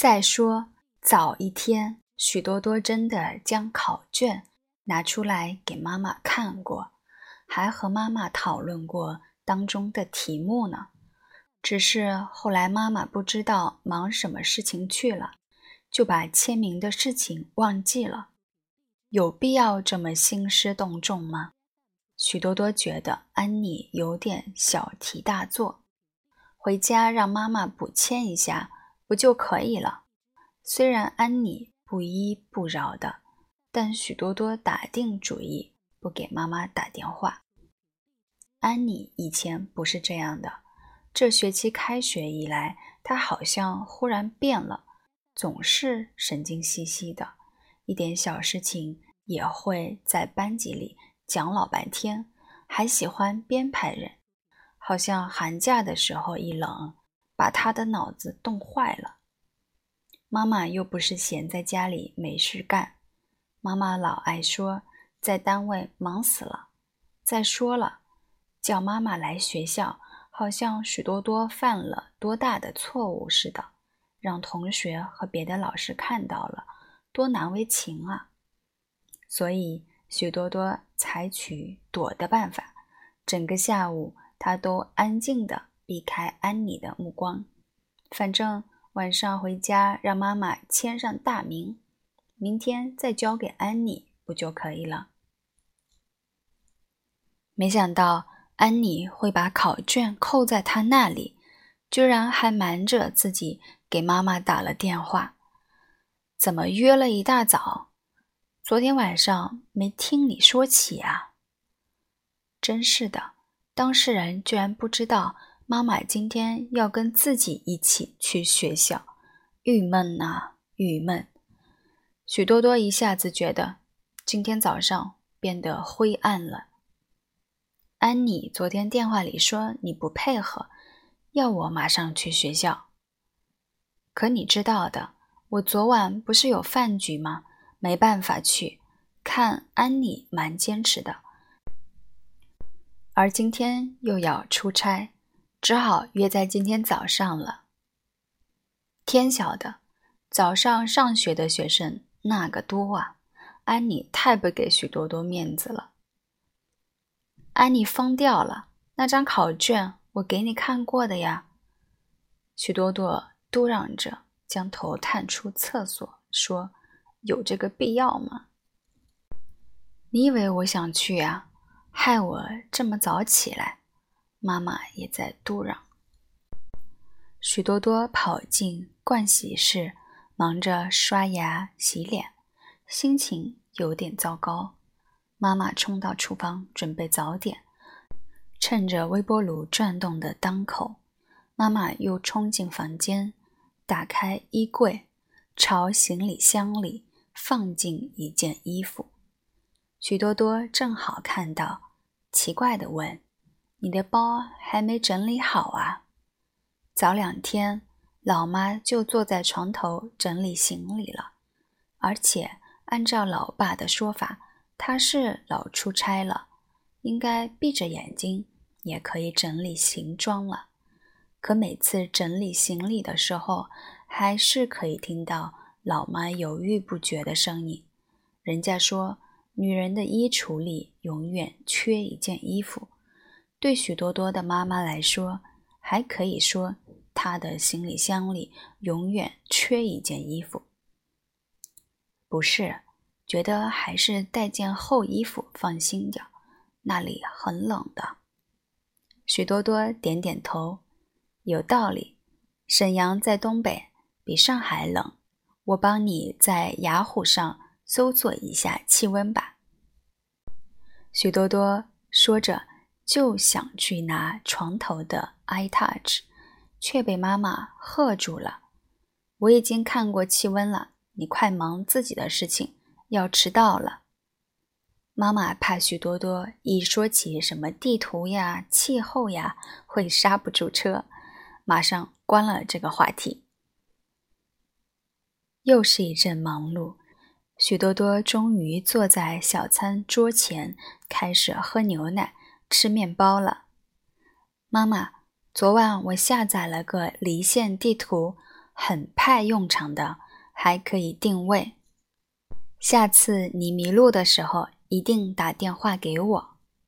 再说，早一天，许多多真的将考卷拿出来给妈妈看过，还和妈妈讨论过当中的题目呢。只是后来妈妈不知道忙什么事情去了，就把签名的事情忘记了。有必要这么兴师动众吗？许多多觉得安妮有点小题大做，回家让妈妈补签一下。不就可以了？虽然安妮不依不饶的，但许多多打定主意不给妈妈打电话。安妮以前不是这样的，这学期开学以来，她好像忽然变了，总是神经兮兮的，一点小事情也会在班级里讲老半天，还喜欢编排人，好像寒假的时候一冷。把他的脑子冻坏了。妈妈又不是闲在家里没事干，妈妈老爱说在单位忙死了。再说了，叫妈妈来学校，好像许多多犯了多大的错误似的，让同学和别的老师看到了，多难为情啊！所以许多多采取躲的办法，整个下午他都安静的。避开安妮的目光，反正晚上回家让妈妈签上大名，明天再交给安妮不就可以了？没想到安妮会把考卷扣在他那里，居然还瞒着自己给妈妈打了电话。怎么约了一大早？昨天晚上没听你说起啊？真是的，当事人居然不知道。妈妈今天要跟自己一起去学校，郁闷呐，郁闷。许多多一下子觉得今天早上变得灰暗了。安妮昨天电话里说你不配合，要我马上去学校。可你知道的，我昨晚不是有饭局吗？没办法去。看安妮蛮坚持的，而今天又要出差。只好约在今天早上了。天晓得，早上上学的学生那个多啊！安妮太不给许多多面子了。安妮疯掉了，那张考卷我给你看过的呀。许多多嘟嚷着，将头探出厕所，说：“有这个必要吗？你以为我想去呀？害我这么早起来。”妈妈也在嘟嚷。许多多跑进盥洗室，忙着刷牙洗脸，心情有点糟糕。妈妈冲到厨房准备早点，趁着微波炉转动的当口，妈妈又冲进房间，打开衣柜，朝行李箱里放进一件衣服。许多多正好看到，奇怪的问。你的包还没整理好啊？早两天，老妈就坐在床头整理行李了。而且按照老爸的说法，他是老出差了，应该闭着眼睛也可以整理行装了。可每次整理行李的时候，还是可以听到老妈犹豫不决的声音。人家说，女人的衣橱里永远缺一件衣服。对许多多的妈妈来说，还可以说她的行李箱里永远缺一件衣服。不是，觉得还是带件厚衣服放心点，那里很冷的。许多多点点头，有道理。沈阳在东北，比上海冷。我帮你在雅虎上搜索一下气温吧。许多多说着。就想去拿床头的 iTouch，却被妈妈喝住了。我已经看过气温了，你快忙自己的事情，要迟到了。妈妈怕许多多一说起什么地图呀、气候呀，会刹不住车，马上关了这个话题。又是一阵忙碌，许多多终于坐在小餐桌前，开始喝牛奶。吃面包了，妈妈。昨晚我下载了个离线地图，很派用场的，还可以定位。下次你迷路的时候，一定打电话给我。